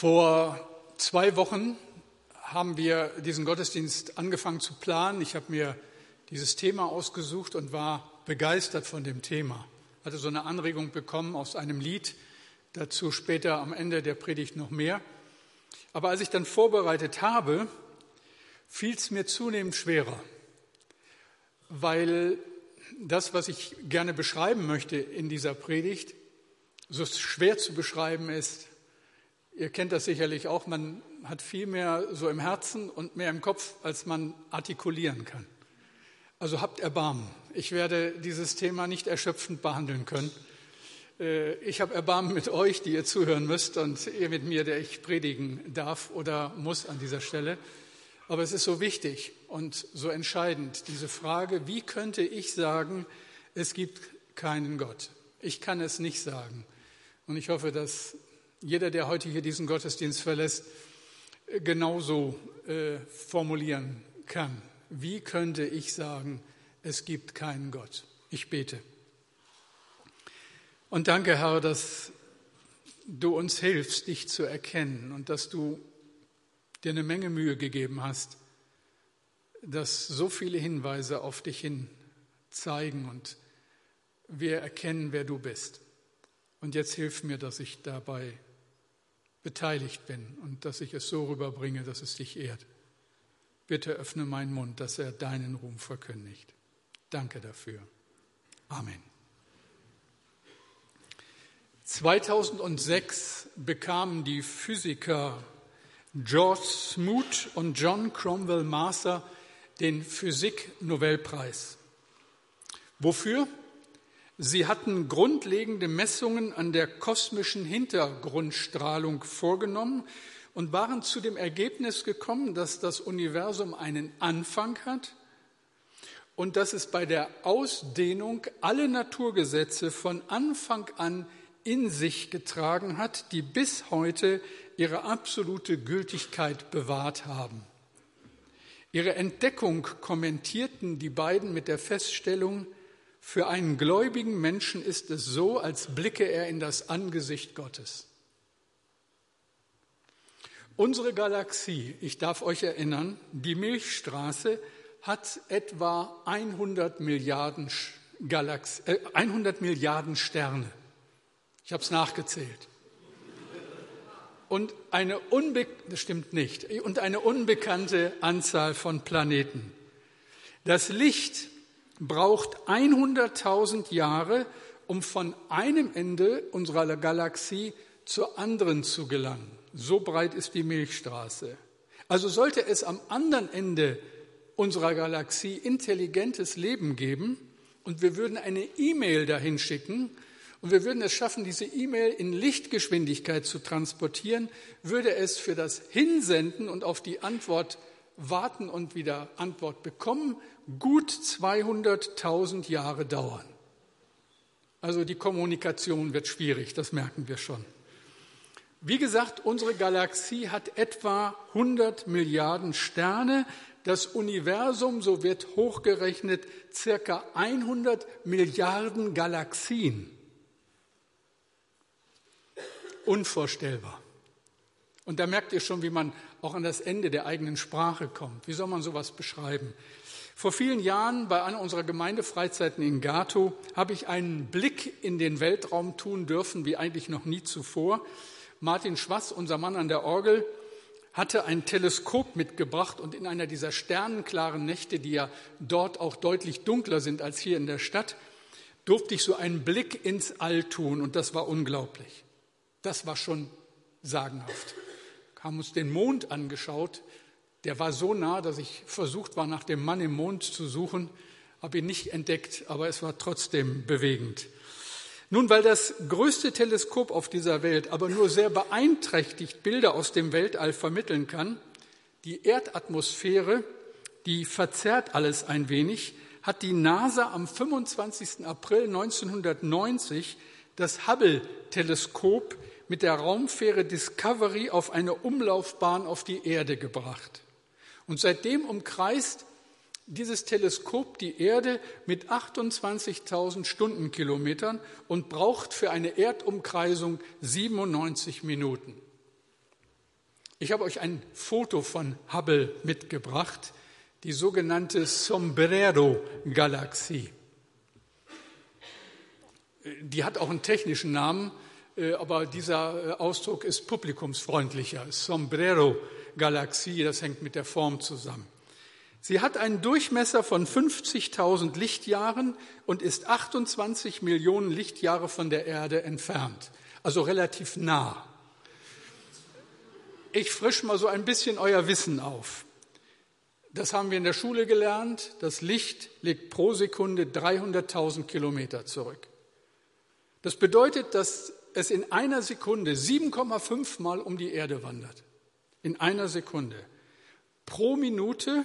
Vor zwei Wochen haben wir diesen Gottesdienst angefangen zu planen. Ich habe mir dieses Thema ausgesucht und war begeistert von dem Thema. Hatte so eine Anregung bekommen aus einem Lied, dazu später am Ende der Predigt noch mehr. Aber als ich dann vorbereitet habe, fiel es mir zunehmend schwerer, weil das, was ich gerne beschreiben möchte in dieser Predigt, so schwer zu beschreiben ist, Ihr kennt das sicherlich auch, man hat viel mehr so im Herzen und mehr im Kopf, als man artikulieren kann. Also habt Erbarmen. Ich werde dieses Thema nicht erschöpfend behandeln können. Äh, ich habe Erbarmen mit euch, die ihr zuhören müsst, und ihr mit mir, der ich predigen darf oder muss an dieser Stelle. Aber es ist so wichtig und so entscheidend, diese Frage, wie könnte ich sagen, es gibt keinen Gott? Ich kann es nicht sagen. Und ich hoffe, dass jeder, der heute hier diesen Gottesdienst verlässt, genauso äh, formulieren kann. Wie könnte ich sagen, es gibt keinen Gott? Ich bete. Und danke, Herr, dass du uns hilfst, dich zu erkennen und dass du dir eine Menge Mühe gegeben hast, dass so viele Hinweise auf dich hin zeigen und wir erkennen, wer du bist. Und jetzt hilf mir, dass ich dabei beteiligt bin und dass ich es so rüberbringe, dass es dich ehrt. Bitte öffne meinen Mund, dass er deinen Ruhm verkündigt. Danke dafür. Amen. 2006 bekamen die Physiker George Smoot und John Cromwell Master den Physik-Nobelpreis. Wofür? Sie hatten grundlegende Messungen an der kosmischen Hintergrundstrahlung vorgenommen und waren zu dem Ergebnis gekommen, dass das Universum einen Anfang hat und dass es bei der Ausdehnung alle Naturgesetze von Anfang an in sich getragen hat, die bis heute ihre absolute Gültigkeit bewahrt haben. Ihre Entdeckung kommentierten die beiden mit der Feststellung, für einen gläubigen Menschen ist es so, als blicke er in das Angesicht Gottes. Unsere Galaxie, ich darf euch erinnern, die Milchstraße hat etwa 100 Milliarden, Galax äh, 100 Milliarden Sterne. Ich habe es nachgezählt. Und eine, unbe das stimmt nicht, und eine unbekannte Anzahl von Planeten. Das Licht braucht 100.000 Jahre, um von einem Ende unserer Galaxie zur anderen zu gelangen. So breit ist die Milchstraße. Also sollte es am anderen Ende unserer Galaxie intelligentes Leben geben und wir würden eine E-Mail dahin schicken und wir würden es schaffen, diese E-Mail in Lichtgeschwindigkeit zu transportieren, würde es für das Hinsenden und auf die Antwort warten und wieder Antwort bekommen gut 200.000 Jahre dauern. Also die Kommunikation wird schwierig, das merken wir schon. Wie gesagt, unsere Galaxie hat etwa 100 Milliarden Sterne. Das Universum, so wird hochgerechnet, circa 100 Milliarden Galaxien. Unvorstellbar. Und da merkt ihr schon, wie man auch an das Ende der eigenen Sprache kommt. Wie soll man sowas beschreiben? Vor vielen Jahren bei einer unserer Gemeindefreizeiten in Gato habe ich einen Blick in den Weltraum tun dürfen, wie eigentlich noch nie zuvor. Martin Schwass, unser Mann an der Orgel, hatte ein Teleskop mitgebracht und in einer dieser sternenklaren Nächte, die ja dort auch deutlich dunkler sind als hier in der Stadt, durfte ich so einen Blick ins All tun und das war unglaublich. Das war schon sagenhaft. Haben uns den Mond angeschaut, der war so nah, dass ich versucht war, nach dem Mann im Mond zu suchen, habe ihn nicht entdeckt, aber es war trotzdem bewegend. Nun, weil das größte Teleskop auf dieser Welt aber nur sehr beeinträchtigt Bilder aus dem Weltall vermitteln kann, die Erdatmosphäre, die verzerrt alles ein wenig, hat die NASA am 25. April 1990 das Hubble-Teleskop mit der Raumfähre Discovery auf eine Umlaufbahn auf die Erde gebracht. Und seitdem umkreist dieses Teleskop die Erde mit 28.000 Stundenkilometern und braucht für eine Erdumkreisung 97 Minuten. Ich habe euch ein Foto von Hubble mitgebracht, die sogenannte Sombrero-Galaxie. Die hat auch einen technischen Namen, äh, aber dieser äh, Ausdruck ist publikumsfreundlicher. Sombrero-Galaxie, das hängt mit der Form zusammen. Sie hat einen Durchmesser von 50.000 Lichtjahren und ist 28 Millionen Lichtjahre von der Erde entfernt, also relativ nah. Ich frisch mal so ein bisschen euer Wissen auf. Das haben wir in der Schule gelernt. Das Licht legt pro Sekunde 300.000 Kilometer zurück. Das bedeutet, dass es in einer Sekunde 7,5 Mal um die Erde wandert. In einer Sekunde. Pro Minute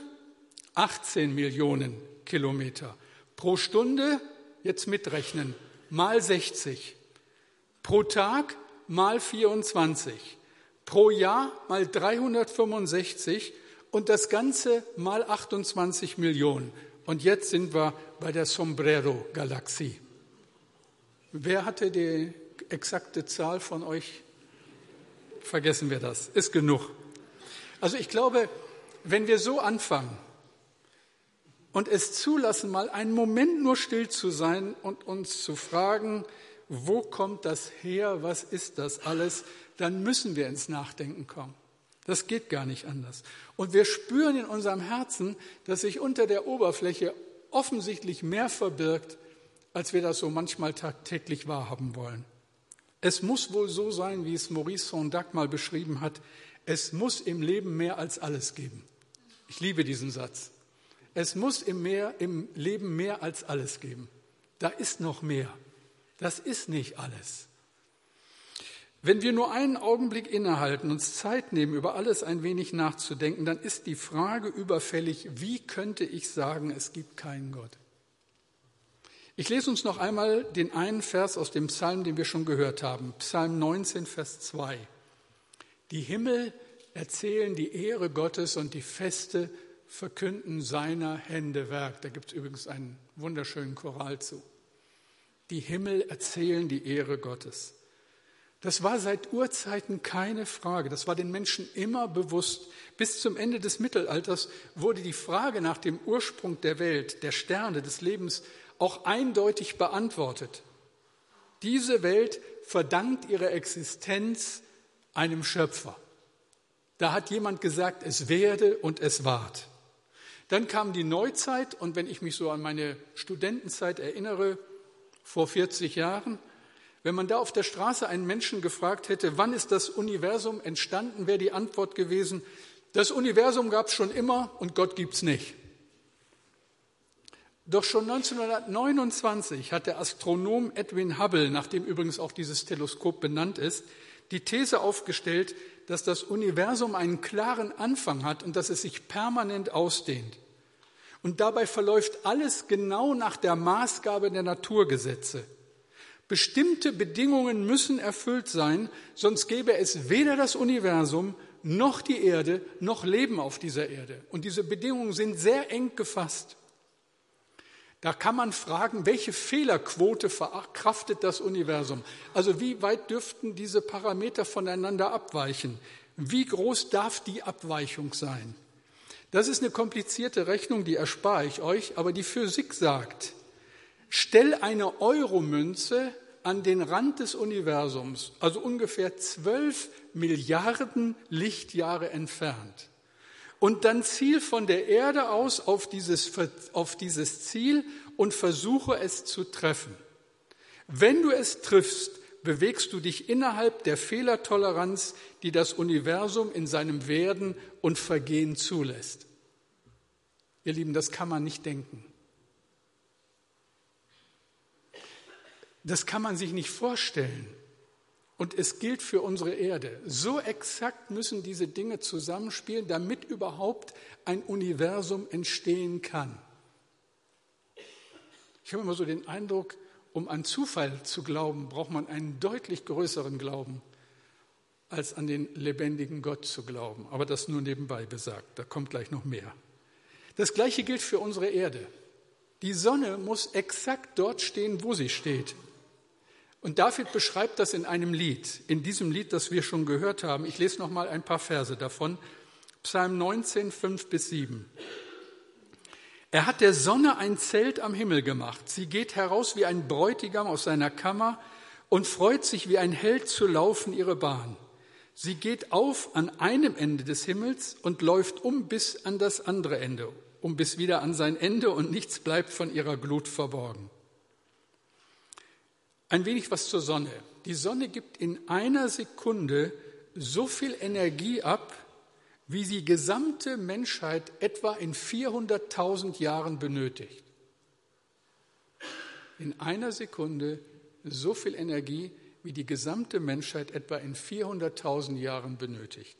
18 Millionen Kilometer. Pro Stunde, jetzt mitrechnen, mal 60. Pro Tag mal 24. Pro Jahr mal 365 und das Ganze mal 28 Millionen. Und jetzt sind wir bei der Sombrero-Galaxie. Wer hatte die exakte Zahl von euch? Vergessen wir das. Ist genug. Also ich glaube, wenn wir so anfangen, und es zulassen, mal einen Moment nur still zu sein und uns zu fragen, wo kommt das her, was ist das alles, dann müssen wir ins Nachdenken kommen. Das geht gar nicht anders. Und wir spüren in unserem Herzen, dass sich unter der Oberfläche offensichtlich mehr verbirgt, als wir das so manchmal tagtäglich wahrhaben wollen. Es muss wohl so sein, wie es Maurice Sondac mal beschrieben hat, es muss im Leben mehr als alles geben. Ich liebe diesen Satz. Es muss im, mehr, im Leben mehr als alles geben. Da ist noch mehr. Das ist nicht alles. Wenn wir nur einen Augenblick innehalten, uns Zeit nehmen, über alles ein wenig nachzudenken, dann ist die Frage überfällig, wie könnte ich sagen, es gibt keinen Gott? Ich lese uns noch einmal den einen Vers aus dem Psalm, den wir schon gehört haben, Psalm 19, Vers 2. Die Himmel erzählen die Ehre Gottes und die Feste verkünden seiner Hände Werk. Da gibt es übrigens einen wunderschönen Choral zu. Die Himmel erzählen die Ehre Gottes. Das war seit Urzeiten keine Frage. Das war den Menschen immer bewusst. Bis zum Ende des Mittelalters wurde die Frage nach dem Ursprung der Welt, der Sterne, des Lebens auch eindeutig beantwortet. Diese Welt verdankt ihre Existenz einem Schöpfer. Da hat jemand gesagt, es werde und es ward. Dann kam die Neuzeit und wenn ich mich so an meine Studentenzeit erinnere, vor 40 Jahren, wenn man da auf der Straße einen Menschen gefragt hätte, wann ist das Universum entstanden, wäre die Antwort gewesen, das Universum gab es schon immer und Gott gibt es nicht. Doch schon 1929 hat der Astronom Edwin Hubble, nach dem übrigens auch dieses Teleskop benannt ist, die These aufgestellt, dass das Universum einen klaren Anfang hat und dass es sich permanent ausdehnt. Und dabei verläuft alles genau nach der Maßgabe der Naturgesetze. Bestimmte Bedingungen müssen erfüllt sein, sonst gäbe es weder das Universum noch die Erde noch Leben auf dieser Erde. Und diese Bedingungen sind sehr eng gefasst. Da kann man fragen, welche Fehlerquote verkraftet das Universum? Also wie weit dürften diese Parameter voneinander abweichen? Wie groß darf die Abweichung sein? Das ist eine komplizierte Rechnung, die erspare ich euch, aber die Physik sagt, stell eine Euromünze an den Rand des Universums, also ungefähr zwölf Milliarden Lichtjahre entfernt und dann ziel von der Erde aus auf dieses, auf dieses Ziel und versuche es zu treffen. Wenn du es triffst, bewegst du dich innerhalb der Fehlertoleranz, die das Universum in seinem Werden und Vergehen zulässt. Ihr Lieben, das kann man nicht denken. Das kann man sich nicht vorstellen. Und es gilt für unsere Erde. So exakt müssen diese Dinge zusammenspielen, damit überhaupt ein Universum entstehen kann. Ich habe immer so den Eindruck, um an Zufall zu glauben, braucht man einen deutlich größeren Glauben, als an den lebendigen Gott zu glauben. Aber das nur nebenbei besagt, da kommt gleich noch mehr. Das Gleiche gilt für unsere Erde. Die Sonne muss exakt dort stehen, wo sie steht. Und David beschreibt das in einem Lied, in diesem Lied, das wir schon gehört haben. Ich lese noch mal ein paar Verse davon. Psalm 19, 5 bis 7. Er hat der Sonne ein Zelt am Himmel gemacht. Sie geht heraus wie ein Bräutigam aus seiner Kammer und freut sich wie ein Held zu laufen ihre Bahn. Sie geht auf an einem Ende des Himmels und läuft um bis an das andere Ende, um bis wieder an sein Ende und nichts bleibt von ihrer Glut verborgen. Ein wenig was zur Sonne. Die Sonne gibt in einer Sekunde so viel Energie ab, wie die gesamte Menschheit etwa in 400.000 Jahren benötigt. In einer Sekunde so viel Energie, wie die gesamte Menschheit etwa in 400.000 Jahren benötigt.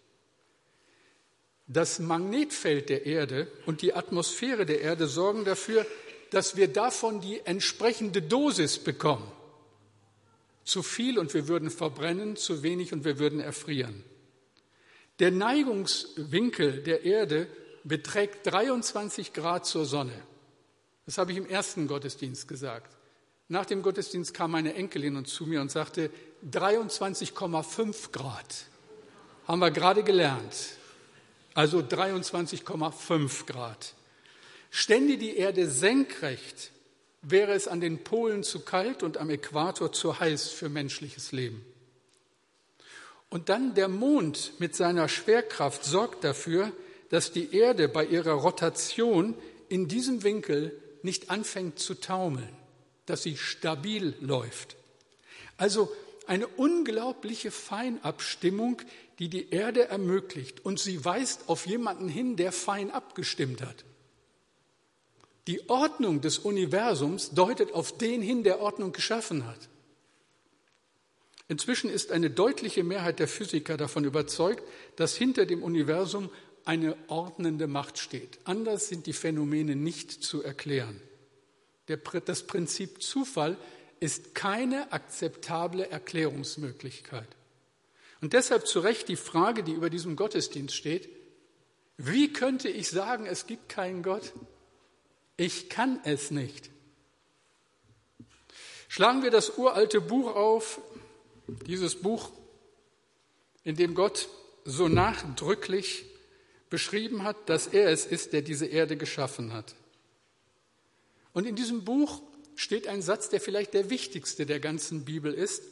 Das Magnetfeld der Erde und die Atmosphäre der Erde sorgen dafür, dass wir davon die entsprechende Dosis bekommen. Zu viel und wir würden verbrennen, zu wenig und wir würden erfrieren. Der Neigungswinkel der Erde beträgt 23 Grad zur Sonne. Das habe ich im ersten Gottesdienst gesagt. Nach dem Gottesdienst kam meine Enkelin zu mir und sagte, 23,5 Grad. Haben wir gerade gelernt. Also 23,5 Grad. Stände die Erde senkrecht wäre es an den Polen zu kalt und am Äquator zu heiß für menschliches Leben. Und dann der Mond mit seiner Schwerkraft sorgt dafür, dass die Erde bei ihrer Rotation in diesem Winkel nicht anfängt zu taumeln, dass sie stabil läuft. Also eine unglaubliche Feinabstimmung, die die Erde ermöglicht. Und sie weist auf jemanden hin, der fein abgestimmt hat. Die Ordnung des Universums deutet auf den hin, der Ordnung geschaffen hat. Inzwischen ist eine deutliche Mehrheit der Physiker davon überzeugt, dass hinter dem Universum eine ordnende Macht steht. Anders sind die Phänomene nicht zu erklären. das Prinzip Zufall ist keine akzeptable Erklärungsmöglichkeit. Und deshalb zu Recht die Frage, die über diesem Gottesdienst steht, wie könnte ich sagen, es gibt keinen Gott? Ich kann es nicht. Schlagen wir das uralte Buch auf, dieses Buch, in dem Gott so nachdrücklich beschrieben hat, dass er es ist, der diese Erde geschaffen hat. Und in diesem Buch steht ein Satz, der vielleicht der wichtigste der ganzen Bibel ist,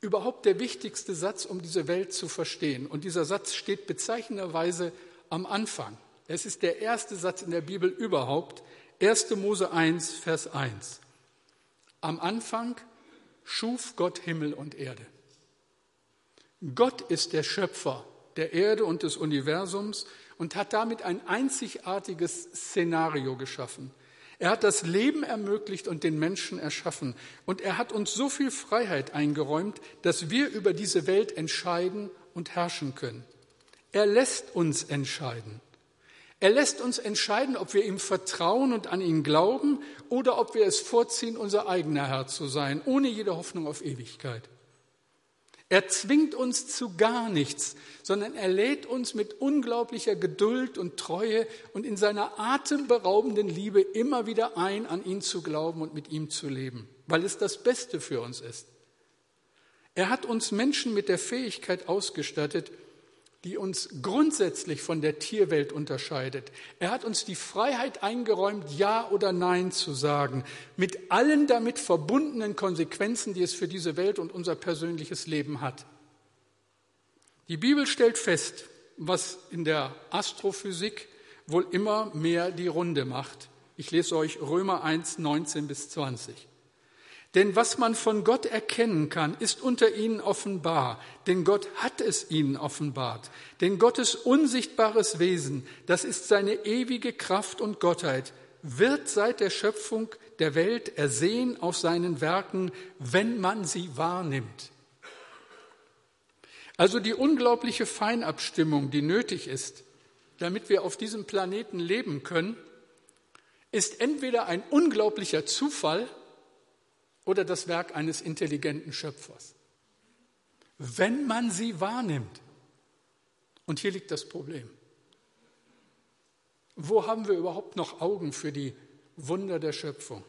überhaupt der wichtigste Satz, um diese Welt zu verstehen. Und dieser Satz steht bezeichnenderweise am Anfang. Es ist der erste Satz in der Bibel überhaupt, 1. Mose 1, Vers 1. Am Anfang schuf Gott Himmel und Erde. Gott ist der Schöpfer der Erde und des Universums und hat damit ein einzigartiges Szenario geschaffen. Er hat das Leben ermöglicht und den Menschen erschaffen. Und er hat uns so viel Freiheit eingeräumt, dass wir über diese Welt entscheiden und herrschen können. Er lässt uns entscheiden. Er lässt uns entscheiden, ob wir ihm vertrauen und an ihn glauben oder ob wir es vorziehen, unser eigener Herr zu sein, ohne jede Hoffnung auf Ewigkeit. Er zwingt uns zu gar nichts, sondern er lädt uns mit unglaublicher Geduld und Treue und in seiner atemberaubenden Liebe immer wieder ein, an ihn zu glauben und mit ihm zu leben, weil es das Beste für uns ist. Er hat uns Menschen mit der Fähigkeit ausgestattet, die uns grundsätzlich von der Tierwelt unterscheidet. Er hat uns die Freiheit eingeräumt, Ja oder Nein zu sagen, mit allen damit verbundenen Konsequenzen, die es für diese Welt und unser persönliches Leben hat. Die Bibel stellt fest, was in der Astrophysik wohl immer mehr die Runde macht. Ich lese euch Römer 1, 19 bis 20. Denn was man von Gott erkennen kann, ist unter ihnen offenbar, denn Gott hat es ihnen offenbart. Denn Gottes unsichtbares Wesen, das ist seine ewige Kraft und Gottheit, wird seit der Schöpfung der Welt ersehen auf seinen Werken, wenn man sie wahrnimmt. Also die unglaubliche Feinabstimmung, die nötig ist, damit wir auf diesem Planeten leben können, ist entweder ein unglaublicher Zufall, oder das Werk eines intelligenten Schöpfers. Wenn man sie wahrnimmt. Und hier liegt das Problem. Wo haben wir überhaupt noch Augen für die Wunder der Schöpfung?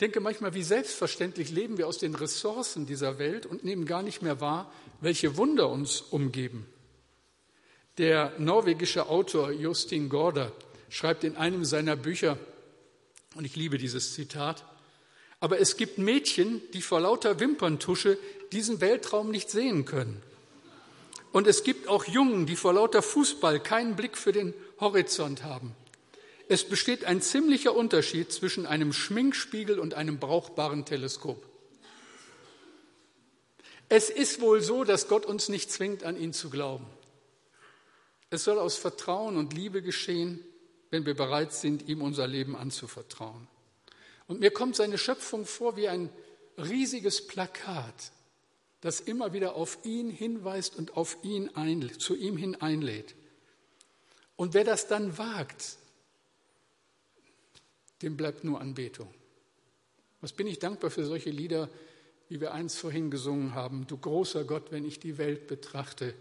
denke manchmal, wie selbstverständlich leben wir aus den Ressourcen dieser Welt und nehmen gar nicht mehr wahr, welche Wunder uns umgeben. Der norwegische Autor Justin Gorder schreibt in einem seiner Bücher, und ich liebe dieses Zitat, aber es gibt Mädchen, die vor lauter Wimperntusche diesen Weltraum nicht sehen können. Und es gibt auch Jungen, die vor lauter Fußball keinen Blick für den Horizont haben. Es besteht ein ziemlicher Unterschied zwischen einem Schminkspiegel und einem brauchbaren Teleskop. Es ist wohl so, dass Gott uns nicht zwingt, an ihn zu glauben. Es soll aus Vertrauen und Liebe geschehen, wenn wir bereit sind, ihm unser Leben anzuvertrauen. Und mir kommt seine Schöpfung vor wie ein riesiges Plakat, das immer wieder auf ihn hinweist und auf ihn ein, zu ihm hin einlädt. Und wer das dann wagt, dem bleibt nur Anbetung. Was bin ich dankbar für solche Lieder, wie wir eins vorhin gesungen haben. Du großer Gott, wenn ich die Welt betrachte,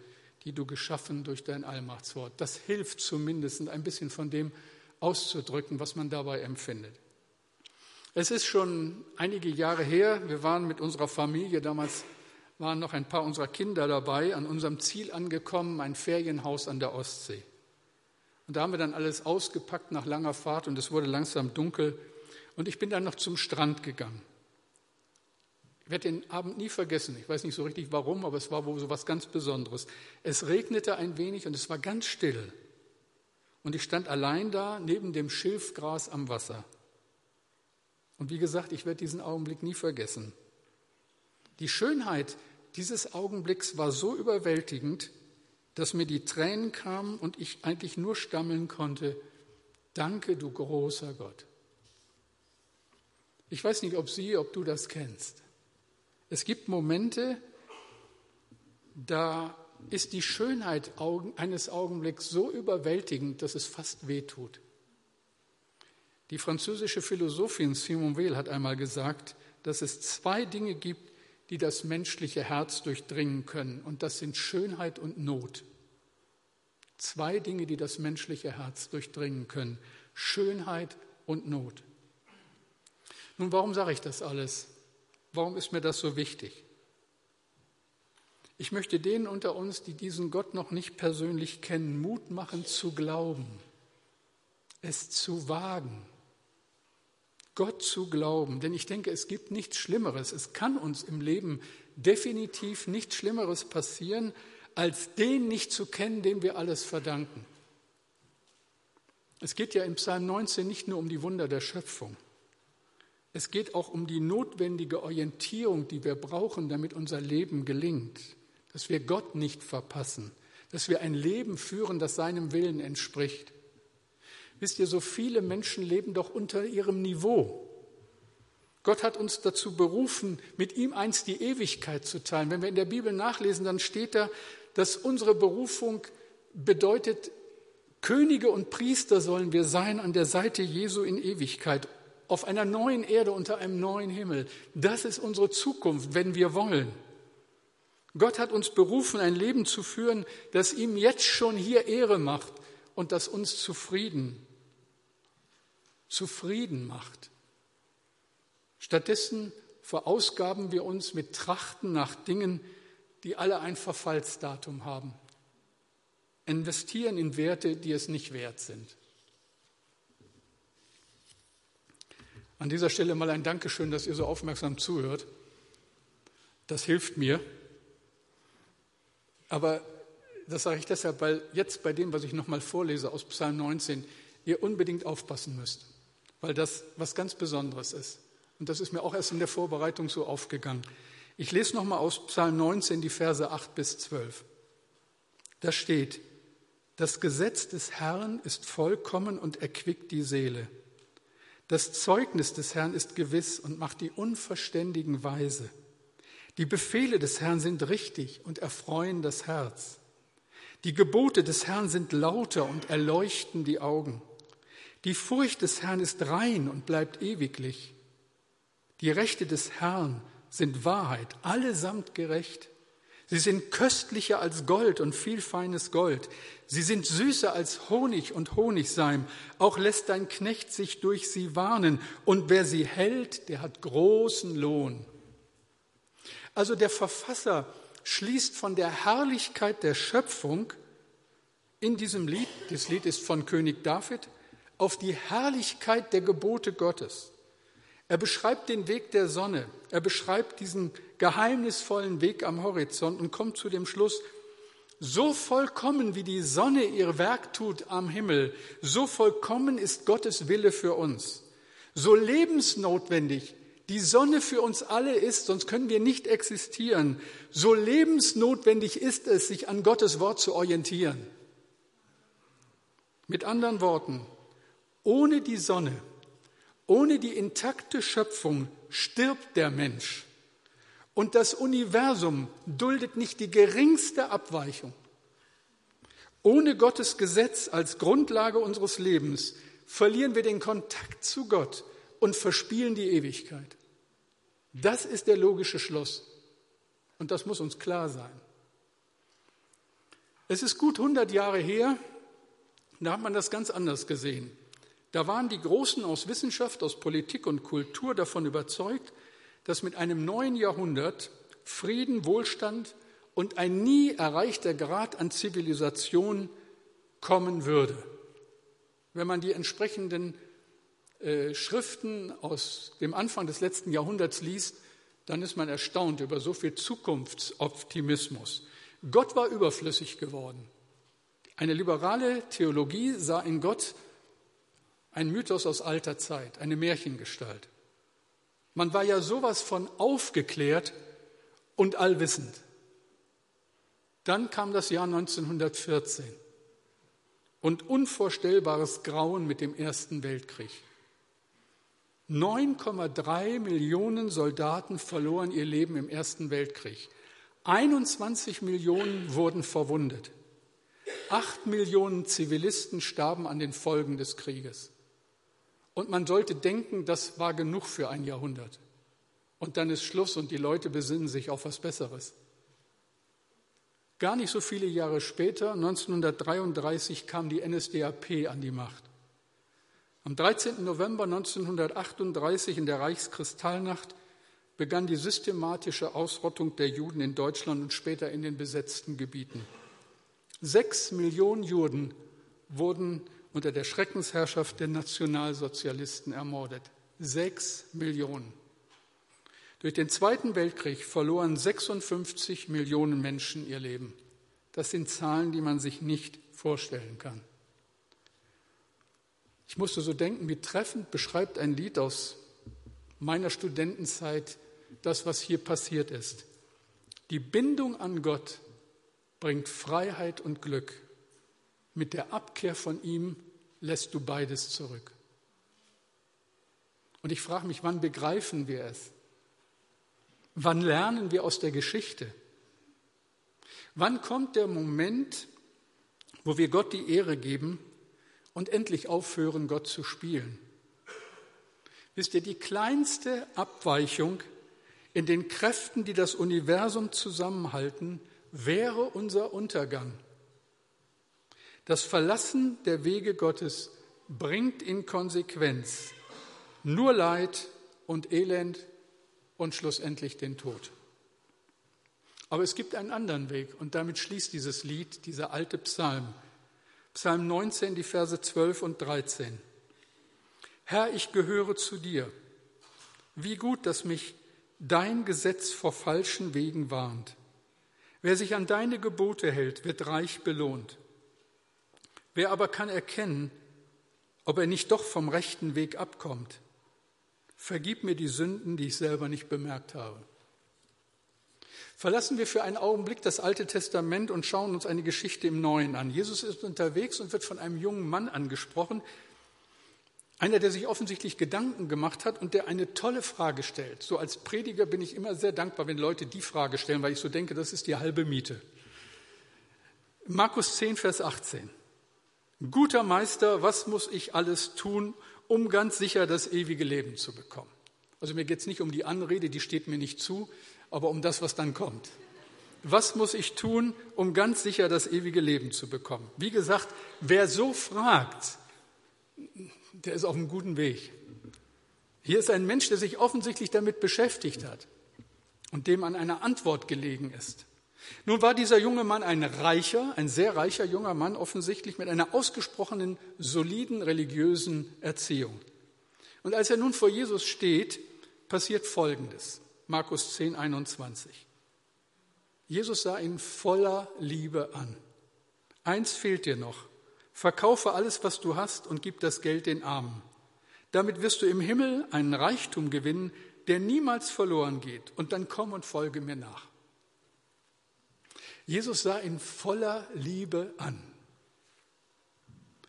die du geschaffen durch dein Allmachtswort. Das hilft zumindest ein bisschen von dem auszudrücken, was man dabei empfindet. Es ist schon einige Jahre her, wir waren mit unserer Familie, damals waren noch ein paar unserer Kinder dabei, an unserem Ziel angekommen, ein Ferienhaus an der Ostsee. Und da haben wir dann alles ausgepackt nach langer Fahrt und es wurde langsam dunkel. Und ich bin dann noch zum Strand gegangen. Ich werde den Abend nie vergessen. Ich weiß nicht so richtig warum, aber es war wohl so was ganz Besonderes. Es regnete ein wenig und es war ganz still. Und ich stand allein da neben dem Schilfgras am Wasser. Und wie gesagt, ich werde diesen Augenblick nie vergessen. Die Schönheit dieses Augenblicks war so überwältigend, dass mir die Tränen kamen und ich eigentlich nur stammeln konnte, danke du großer Gott. Ich weiß nicht, ob Sie, ob du das kennst. Es gibt Momente, da ist die Schönheit eines Augenblicks so überwältigend, dass es fast wehtut. Die französische Philosophin Simone Weil hat einmal gesagt, dass es zwei Dinge gibt, die das menschliche Herz durchdringen können, und das sind Schönheit und Not. Zwei Dinge, die das menschliche Herz durchdringen können. Schönheit und Not. Nun, warum sage ich das alles? Warum ist mir das so wichtig? Ich möchte denen unter uns, die diesen Gott noch nicht persönlich kennen, Mut machen zu glauben, es zu wagen, Gott zu glauben. Denn ich denke, es gibt nichts Schlimmeres. Es kann uns im Leben definitiv nichts Schlimmeres passieren, als den nicht zu kennen, dem wir alles verdanken. Es geht ja im Psalm 19 nicht nur um die Wunder der Schöpfung. Es geht auch um die notwendige Orientierung, die wir brauchen, damit unser Leben gelingt, dass wir Gott nicht verpassen, dass wir ein Leben führen, das seinem Willen entspricht. Wisst ihr, so viele Menschen leben doch unter ihrem Niveau. Gott hat uns dazu berufen, mit ihm einst die Ewigkeit zu teilen. Wenn wir in der Bibel nachlesen, dann steht da, dass unsere Berufung bedeutet, Könige und Priester sollen wir sein an der Seite Jesu in Ewigkeit, auf einer neuen Erde unter einem neuen Himmel. Das ist unsere Zukunft, wenn wir wollen. Gott hat uns berufen, ein Leben zu führen, das ihm jetzt schon hier Ehre macht und das uns zufrieden, zufrieden macht. Stattdessen verausgaben wir uns mit Trachten nach Dingen, die alle ein Verfallsdatum haben. Investieren in Werte, die es nicht wert sind. An dieser Stelle mal ein Dankeschön, dass ihr so aufmerksam zuhört. Das hilft mir. Aber das sage ich deshalb, weil jetzt bei dem, was ich nochmal vorlese aus Psalm 19, ihr unbedingt aufpassen müsst, weil das was ganz Besonderes ist. Und das ist mir auch erst in der Vorbereitung so aufgegangen. Ich lese nochmal aus Psalm 19 die Verse 8 bis 12. Da steht, das Gesetz des Herrn ist vollkommen und erquickt die Seele. Das Zeugnis des Herrn ist gewiss und macht die Unverständigen weise. Die Befehle des Herrn sind richtig und erfreuen das Herz. Die Gebote des Herrn sind lauter und erleuchten die Augen. Die Furcht des Herrn ist rein und bleibt ewiglich. Die Rechte des Herrn sind Wahrheit, allesamt gerecht. Sie sind köstlicher als Gold und viel feines Gold. Sie sind süßer als Honig und Honigseim. Auch lässt dein Knecht sich durch sie warnen. Und wer sie hält, der hat großen Lohn. Also der Verfasser schließt von der Herrlichkeit der Schöpfung in diesem Lied, das Lied ist von König David, auf die Herrlichkeit der Gebote Gottes. Er beschreibt den Weg der Sonne, er beschreibt diesen geheimnisvollen Weg am Horizont und kommt zu dem Schluss, so vollkommen wie die Sonne ihr Werk tut am Himmel, so vollkommen ist Gottes Wille für uns. So lebensnotwendig die Sonne für uns alle ist, sonst können wir nicht existieren. So lebensnotwendig ist es, sich an Gottes Wort zu orientieren. Mit anderen Worten, ohne die Sonne, ohne die intakte Schöpfung stirbt der Mensch. Und das Universum duldet nicht die geringste Abweichung. Ohne Gottes Gesetz als Grundlage unseres Lebens verlieren wir den Kontakt zu Gott und verspielen die Ewigkeit. Das ist der logische Schluss. Und das muss uns klar sein. Es ist gut 100 Jahre her, da hat man das ganz anders gesehen. Da waren die Großen aus Wissenschaft, aus Politik und Kultur davon überzeugt, dass mit einem neuen Jahrhundert Frieden, Wohlstand und ein nie erreichter Grad an Zivilisation kommen würde. Wenn man die entsprechenden äh, Schriften aus dem Anfang des letzten Jahrhunderts liest, dann ist man erstaunt über so viel Zukunftsoptimismus. Gott war überflüssig geworden. Eine liberale Theologie sah in Gott ein Mythos aus alter Zeit, eine Märchengestalt. Man war ja sowas von aufgeklärt und allwissend. Dann kam das Jahr 1914 und unvorstellbares Grauen mit dem Ersten Weltkrieg. 9,3 Millionen Soldaten verloren ihr Leben im Ersten Weltkrieg. 21 Millionen wurden verwundet. Acht Millionen Zivilisten starben an den Folgen des Krieges. Und man sollte denken, das war genug für ein Jahrhundert. Und dann ist Schluss und die Leute besinnen sich auf was Besseres. Gar nicht so viele Jahre später, 1933, kam die NSDAP an die Macht. Am 13. November 1938 in der Reichskristallnacht begann die systematische Ausrottung der Juden in Deutschland und später in den besetzten Gebieten. Sechs Millionen Juden wurden unter der Schreckensherrschaft der Nationalsozialisten ermordet. Sechs Millionen. Durch den Zweiten Weltkrieg verloren 56 Millionen Menschen ihr Leben. Das sind Zahlen, die man sich nicht vorstellen kann. Ich musste so denken, wie treffend beschreibt ein Lied aus meiner Studentenzeit das, was hier passiert ist. Die Bindung an Gott bringt Freiheit und Glück. Mit der Abkehr von ihm lässt du beides zurück. Und ich frage mich, wann begreifen wir es? Wann lernen wir aus der Geschichte? Wann kommt der Moment, wo wir Gott die Ehre geben und endlich aufhören, Gott zu spielen? Wisst ihr, die kleinste Abweichung in den Kräften, die das Universum zusammenhalten, wäre unser Untergang. Das Verlassen der Wege Gottes bringt in Konsequenz nur Leid und Elend und schlussendlich den Tod. Aber es gibt einen anderen Weg und damit schließt dieses Lied, dieser alte Psalm. Psalm 19, die Verse 12 und 13. Herr, ich gehöre zu dir. Wie gut, dass mich dein Gesetz vor falschen Wegen warnt. Wer sich an deine Gebote hält, wird reich belohnt. Wer aber kann erkennen, ob er nicht doch vom rechten Weg abkommt? Vergib mir die Sünden, die ich selber nicht bemerkt habe. Verlassen wir für einen Augenblick das Alte Testament und schauen uns eine Geschichte im Neuen an. Jesus ist unterwegs und wird von einem jungen Mann angesprochen, einer, der sich offensichtlich Gedanken gemacht hat und der eine tolle Frage stellt. So als Prediger bin ich immer sehr dankbar, wenn Leute die Frage stellen, weil ich so denke, das ist die halbe Miete. Markus 10, Vers 18. Guter Meister, was muss ich alles tun, um ganz sicher das ewige Leben zu bekommen? Also mir geht es nicht um die Anrede, die steht mir nicht zu, aber um das, was dann kommt. Was muss ich tun, um ganz sicher das ewige Leben zu bekommen? Wie gesagt, wer so fragt, der ist auf einem guten Weg. Hier ist ein Mensch, der sich offensichtlich damit beschäftigt hat und dem an einer Antwort gelegen ist. Nun war dieser junge Mann ein reicher, ein sehr reicher junger Mann, offensichtlich mit einer ausgesprochenen, soliden religiösen Erziehung. Und als er nun vor Jesus steht, passiert Folgendes. Markus 10, 21. Jesus sah ihn voller Liebe an. Eins fehlt dir noch. Verkaufe alles, was du hast und gib das Geld den Armen. Damit wirst du im Himmel einen Reichtum gewinnen, der niemals verloren geht. Und dann komm und folge mir nach. Jesus sah ihn voller Liebe an.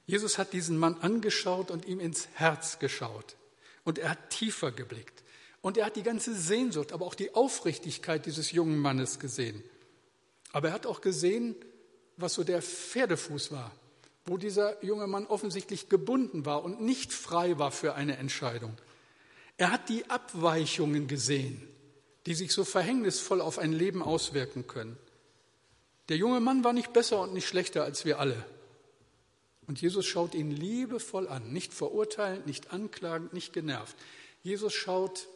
Jesus hat diesen Mann angeschaut und ihm ins Herz geschaut. Und er hat tiefer geblickt. Und er hat die ganze Sehnsucht, aber auch die Aufrichtigkeit dieses jungen Mannes gesehen. Aber er hat auch gesehen, was so der Pferdefuß war, wo dieser junge Mann offensichtlich gebunden war und nicht frei war für eine Entscheidung. Er hat die Abweichungen gesehen, die sich so verhängnisvoll auf ein Leben auswirken können. Der junge Mann war nicht besser und nicht schlechter als wir alle. Und Jesus schaut ihn liebevoll an, nicht verurteilend, nicht anklagend, nicht genervt. Jesus schaut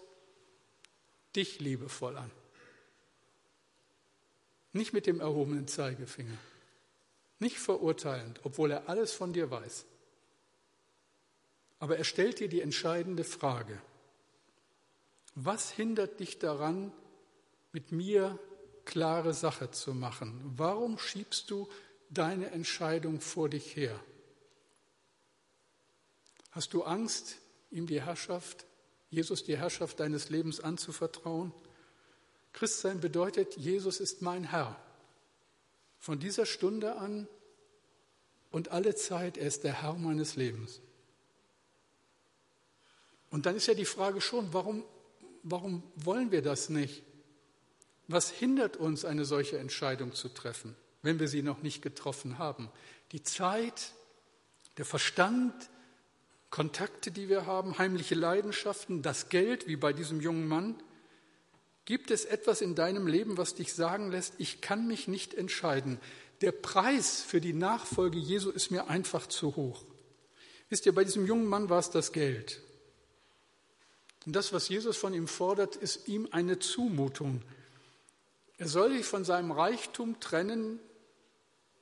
dich liebevoll an. Nicht mit dem erhobenen Zeigefinger. Nicht verurteilend, obwohl er alles von dir weiß. Aber er stellt dir die entscheidende Frage. Was hindert dich daran, mit mir klare Sache zu machen? Warum schiebst du deine Entscheidung vor dich her? Hast du Angst, ihm die Herrschaft, Jesus die Herrschaft deines Lebens anzuvertrauen? Christsein bedeutet, Jesus ist mein Herr. Von dieser Stunde an und alle Zeit, er ist der Herr meines Lebens. Und dann ist ja die Frage schon, warum, warum wollen wir das nicht? Was hindert uns, eine solche Entscheidung zu treffen, wenn wir sie noch nicht getroffen haben? Die Zeit, der Verstand, Kontakte, die wir haben, heimliche Leidenschaften, das Geld, wie bei diesem jungen Mann. Gibt es etwas in deinem Leben, was dich sagen lässt, ich kann mich nicht entscheiden? Der Preis für die Nachfolge Jesu ist mir einfach zu hoch. Wisst ihr, bei diesem jungen Mann war es das Geld. Und das, was Jesus von ihm fordert, ist ihm eine Zumutung. Er soll sich von seinem Reichtum trennen,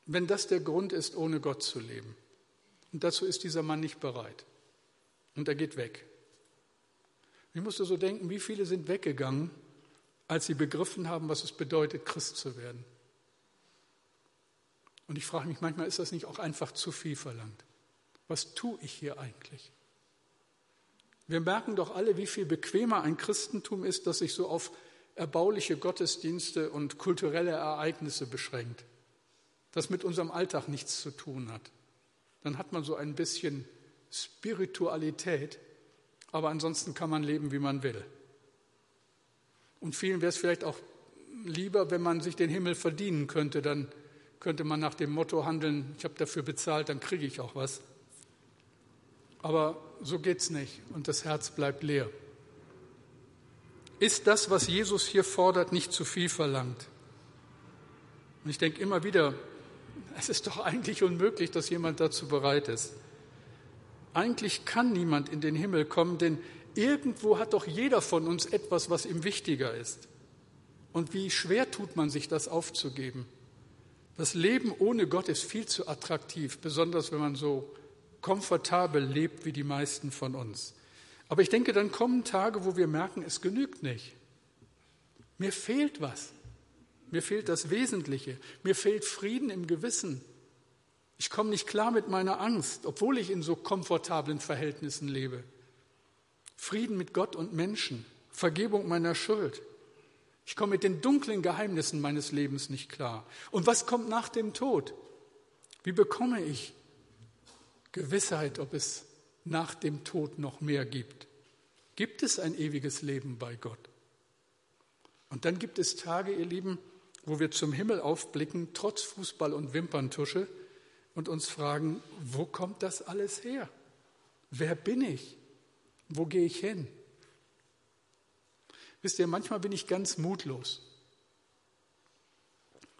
wenn das der Grund ist, ohne Gott zu leben. Und dazu ist dieser Mann nicht bereit. Und er geht weg. Ich musste so denken, wie viele sind weggegangen, als sie begriffen haben, was es bedeutet, Christ zu werden. Und ich frage mich manchmal, ist das nicht auch einfach zu viel verlangt? Was tue ich hier eigentlich? Wir merken doch alle, wie viel bequemer ein Christentum ist, das sich so auf erbauliche Gottesdienste und kulturelle Ereignisse beschränkt, das mit unserem Alltag nichts zu tun hat. Dann hat man so ein bisschen Spiritualität, aber ansonsten kann man leben, wie man will. Und vielen wäre es vielleicht auch lieber, wenn man sich den Himmel verdienen könnte, dann könnte man nach dem Motto handeln, ich habe dafür bezahlt, dann kriege ich auch was. Aber so geht es nicht und das Herz bleibt leer. Ist das, was Jesus hier fordert, nicht zu viel verlangt? Und ich denke immer wieder, es ist doch eigentlich unmöglich, dass jemand dazu bereit ist. Eigentlich kann niemand in den Himmel kommen, denn irgendwo hat doch jeder von uns etwas, was ihm wichtiger ist. Und wie schwer tut man sich das aufzugeben? Das Leben ohne Gott ist viel zu attraktiv, besonders wenn man so komfortabel lebt wie die meisten von uns. Aber ich denke, dann kommen Tage, wo wir merken, es genügt nicht. Mir fehlt was. Mir fehlt das Wesentliche. Mir fehlt Frieden im Gewissen. Ich komme nicht klar mit meiner Angst, obwohl ich in so komfortablen Verhältnissen lebe. Frieden mit Gott und Menschen, Vergebung meiner Schuld. Ich komme mit den dunklen Geheimnissen meines Lebens nicht klar. Und was kommt nach dem Tod? Wie bekomme ich Gewissheit, ob es nach dem Tod noch mehr gibt? Gibt es ein ewiges Leben bei Gott? Und dann gibt es Tage, ihr Lieben, wo wir zum Himmel aufblicken, trotz Fußball und Wimperntusche, und uns fragen, wo kommt das alles her? Wer bin ich? Wo gehe ich hin? Wisst ihr, manchmal bin ich ganz mutlos.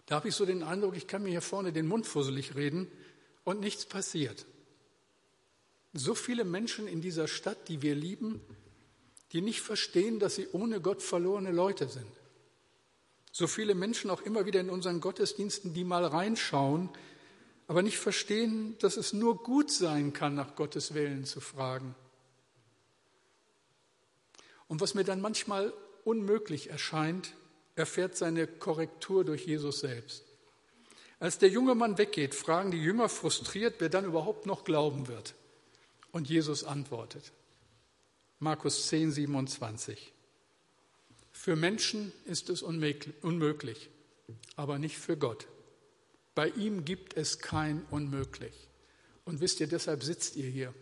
Da habe ich so den Eindruck, ich kann mir hier vorne den Mund fusselig reden und nichts passiert. So viele Menschen in dieser Stadt, die wir lieben, die nicht verstehen, dass sie ohne Gott verlorene Leute sind. So viele Menschen auch immer wieder in unseren Gottesdiensten, die mal reinschauen, aber nicht verstehen, dass es nur gut sein kann, nach Gottes Willen zu fragen. Und was mir dann manchmal unmöglich erscheint, erfährt seine Korrektur durch Jesus selbst. Als der junge Mann weggeht, fragen die Jünger frustriert, wer dann überhaupt noch glauben wird. Und Jesus antwortet. Markus 10, 27. Für Menschen ist es unmöglich, aber nicht für Gott. Bei ihm gibt es kein Unmöglich. Und wisst ihr, deshalb sitzt ihr hier.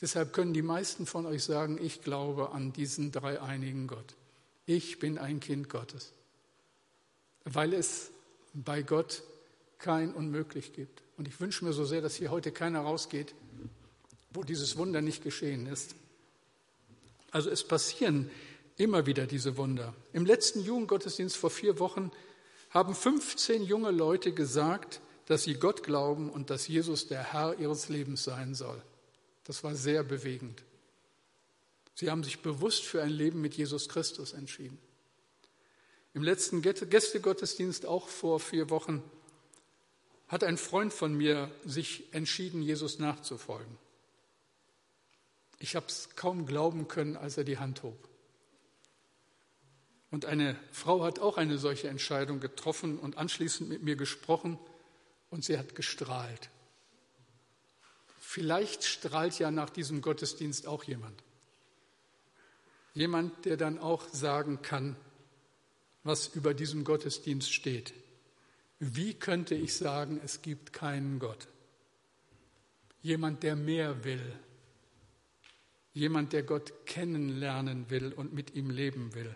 Deshalb können die meisten von euch sagen, ich glaube an diesen dreieinigen Gott. Ich bin ein Kind Gottes. Weil es bei Gott kein Unmöglich gibt. Und ich wünsche mir so sehr, dass hier heute keiner rausgeht, wo dieses Wunder nicht geschehen ist. Also es passieren immer wieder diese Wunder. Im letzten Jugendgottesdienst vor vier Wochen haben 15 junge Leute gesagt, dass sie Gott glauben und dass Jesus der Herr ihres Lebens sein soll. Das war sehr bewegend. Sie haben sich bewusst für ein Leben mit Jesus Christus entschieden. Im letzten Gästegottesdienst, auch vor vier Wochen, hat ein Freund von mir sich entschieden, Jesus nachzufolgen. Ich habe es kaum glauben können, als er die Hand hob. Und eine Frau hat auch eine solche Entscheidung getroffen und anschließend mit mir gesprochen und sie hat gestrahlt. Vielleicht strahlt ja nach diesem Gottesdienst auch jemand. Jemand, der dann auch sagen kann, was über diesem Gottesdienst steht. Wie könnte ich sagen, es gibt keinen Gott? Jemand, der mehr will. Jemand, der Gott kennenlernen will und mit ihm leben will.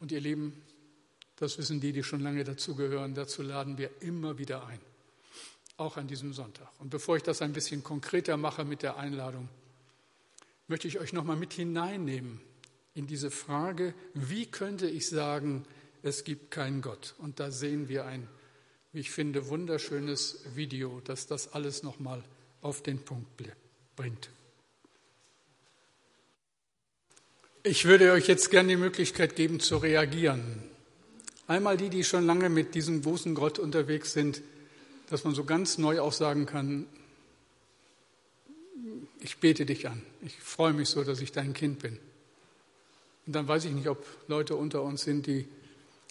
Und ihr Lieben, das wissen die, die schon lange dazugehören, dazu laden wir immer wieder ein, auch an diesem Sonntag. Und bevor ich das ein bisschen konkreter mache mit der Einladung, möchte ich euch nochmal mit hineinnehmen in diese Frage, wie könnte ich sagen, es gibt keinen Gott? Und da sehen wir ein, wie ich finde, wunderschönes Video, das das alles nochmal auf den Punkt bringt. Ich würde euch jetzt gerne die Möglichkeit geben zu reagieren. Einmal die, die schon lange mit diesem großen Gott unterwegs sind, dass man so ganz neu auch sagen kann, ich bete dich an. Ich freue mich so, dass ich dein Kind bin. Und dann weiß ich nicht, ob Leute unter uns sind, die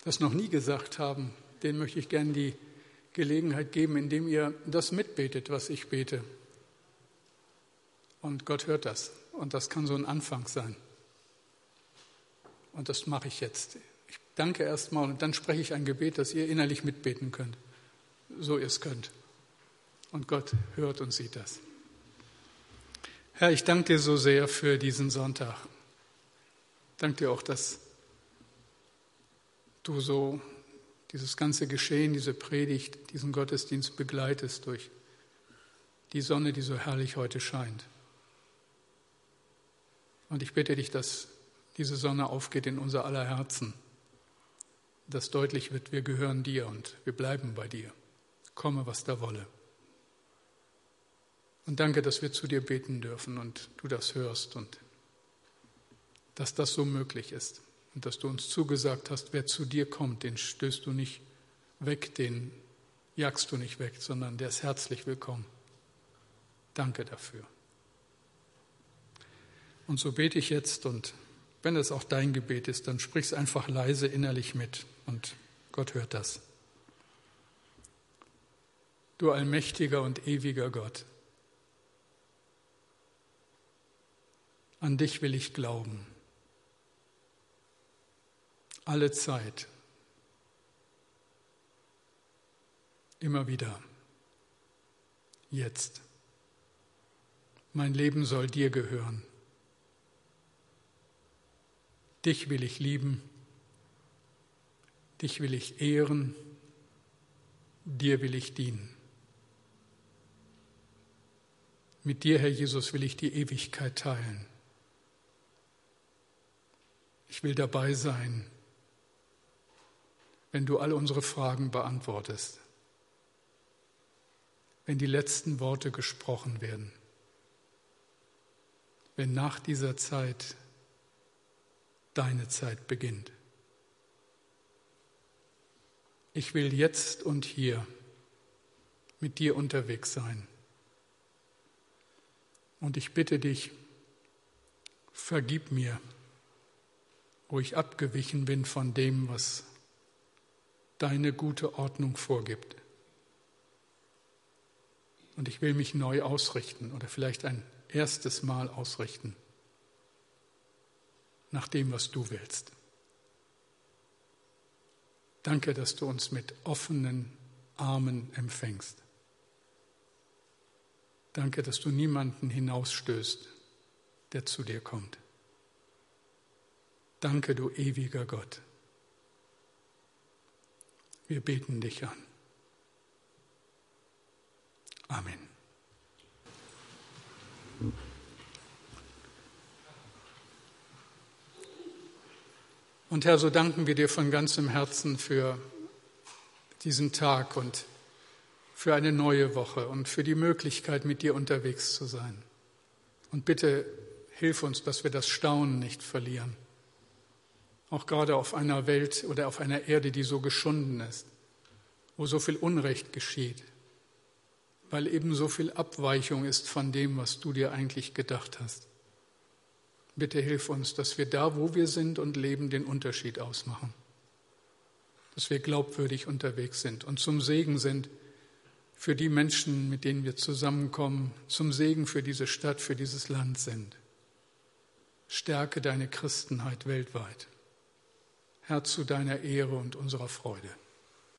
das noch nie gesagt haben. Denen möchte ich gerne die Gelegenheit geben, indem ihr das mitbetet, was ich bete. Und Gott hört das. Und das kann so ein Anfang sein. Und das mache ich jetzt. Ich danke erstmal und dann spreche ich ein Gebet, das ihr innerlich mitbeten könnt, so ihr es könnt. Und Gott hört und sieht das. Herr, ich danke dir so sehr für diesen Sonntag. Danke dir auch, dass du so dieses ganze Geschehen, diese Predigt, diesen Gottesdienst begleitest durch die Sonne, die so herrlich heute scheint. Und ich bitte dich, dass diese Sonne aufgeht in unser aller Herzen, dass deutlich wird, wir gehören dir und wir bleiben bei dir. Komme, was da wolle. Und danke, dass wir zu dir beten dürfen und du das hörst und dass das so möglich ist. Und dass du uns zugesagt hast, wer zu dir kommt, den stößt du nicht weg, den jagst du nicht weg, sondern der ist herzlich willkommen. Danke dafür. Und so bete ich jetzt und wenn es auch dein Gebet ist, dann sprich es einfach leise innerlich mit und Gott hört das. Du allmächtiger und ewiger Gott, an dich will ich glauben. Alle Zeit. Immer wieder. Jetzt. Mein Leben soll dir gehören. Dich will ich lieben, dich will ich ehren, dir will ich dienen. Mit dir, Herr Jesus, will ich die Ewigkeit teilen. Ich will dabei sein, wenn du all unsere Fragen beantwortest, wenn die letzten Worte gesprochen werden, wenn nach dieser Zeit deine Zeit beginnt. Ich will jetzt und hier mit dir unterwegs sein. Und ich bitte dich, vergib mir, wo ich abgewichen bin von dem, was deine gute Ordnung vorgibt. Und ich will mich neu ausrichten oder vielleicht ein erstes Mal ausrichten nach dem, was du willst. Danke, dass du uns mit offenen Armen empfängst. Danke, dass du niemanden hinausstößt, der zu dir kommt. Danke, du ewiger Gott. Wir beten dich an. Amen. Und Herr, so danken wir dir von ganzem Herzen für diesen Tag und für eine neue Woche und für die Möglichkeit, mit dir unterwegs zu sein. Und bitte hilf uns, dass wir das Staunen nicht verlieren. Auch gerade auf einer Welt oder auf einer Erde, die so geschunden ist, wo so viel Unrecht geschieht, weil eben so viel Abweichung ist von dem, was du dir eigentlich gedacht hast. Bitte hilf uns, dass wir da, wo wir sind und leben, den Unterschied ausmachen. Dass wir glaubwürdig unterwegs sind und zum Segen sind für die Menschen, mit denen wir zusammenkommen, zum Segen für diese Stadt, für dieses Land sind. Stärke deine Christenheit weltweit. Herr, zu deiner Ehre und unserer Freude.